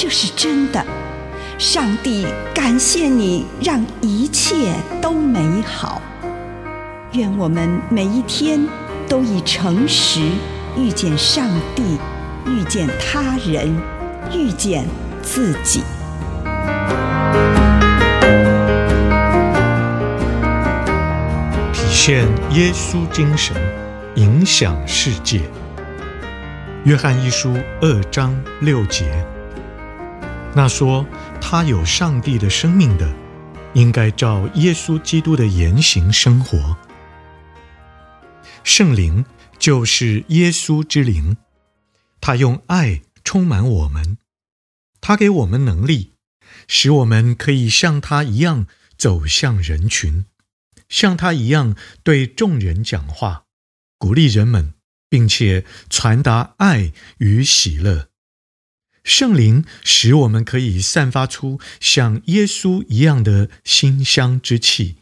这是真的。上帝感谢你，让一切都美好。愿我们每一天都以诚实遇见上帝，遇见他人，遇见自己。体现耶稣精神，影响世界。约翰一书二章六节，那说他有上帝的生命的，应该照耶稣基督的言行生活。圣灵就是耶稣之灵，他用爱充满我们，他给我们能力，使我们可以像他一样走向人群。像他一样对众人讲话，鼓励人们，并且传达爱与喜乐。圣灵使我们可以散发出像耶稣一样的馨香之气。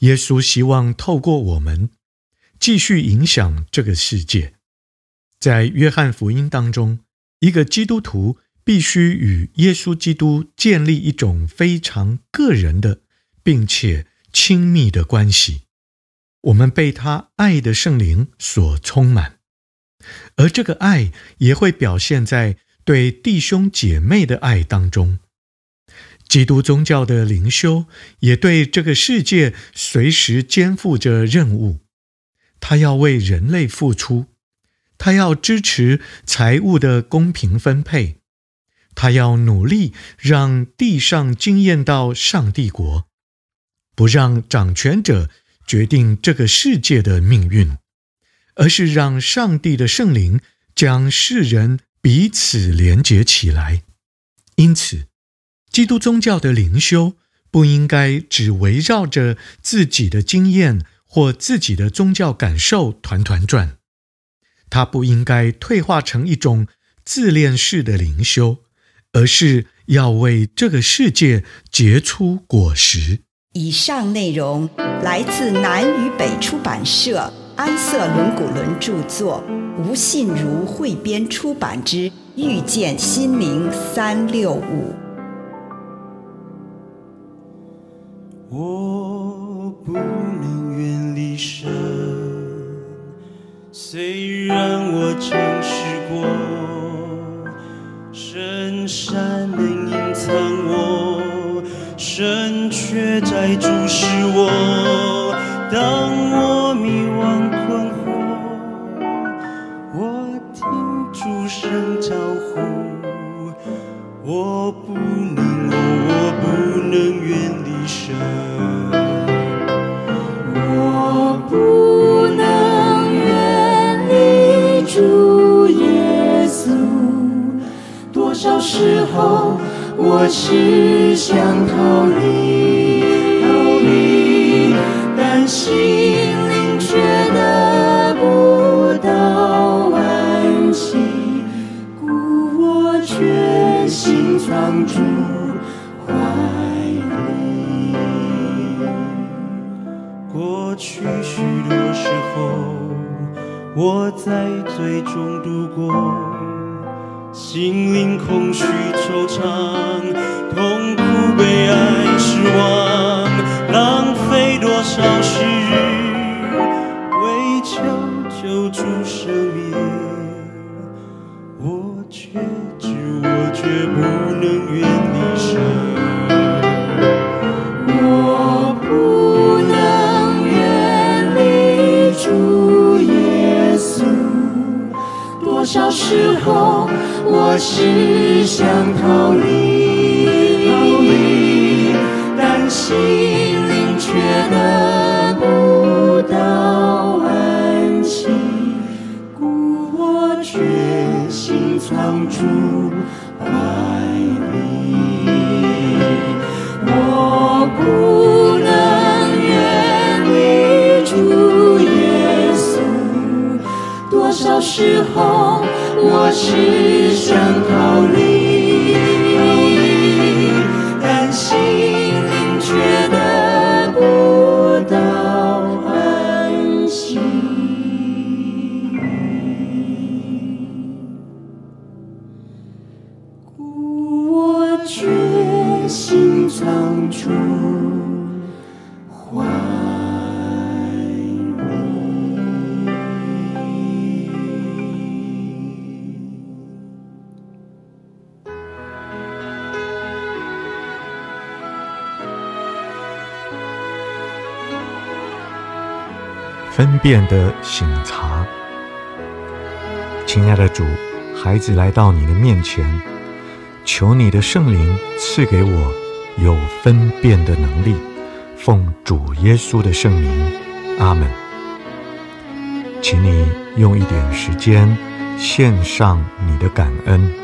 耶稣希望透过我们继续影响这个世界。在约翰福音当中，一个基督徒必须与耶稣基督建立一种非常个人的，并且亲密的关系，我们被他爱的圣灵所充满，而这个爱也会表现在对弟兄姐妹的爱当中。基督宗教的灵修也对这个世界随时肩负着任务，他要为人类付出，他要支持财物的公平分配，他要努力让地上经验到上帝国。不让掌权者决定这个世界的命运，而是让上帝的圣灵将世人彼此连结起来。因此，基督宗教的灵修不应该只围绕着自己的经验或自己的宗教感受团团转，它不应该退化成一种自恋式的灵修，而是要为这个世界结出果实。以上内容来自南与北出版社安瑟伦古伦著作，吴信如汇编出版之《遇见心灵三六五》。我不能远离神，虽然我曾试过，深山能隐藏我。神却在注视我，在最终度过。心灵空虚惆怅，怀里，我不能远离主耶稣。多少时候，我只想逃离。分辨的醒察，亲爱的主，孩子来到你的面前，求你的圣灵赐给我有分辨的能力，奉主耶稣的圣名，阿门。请你用一点时间献上你的感恩。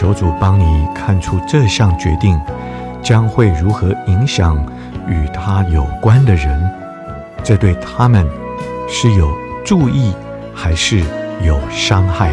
求主帮你看出这项决定将会如何影响与他有关的人，这对他们是有助益还是有伤害？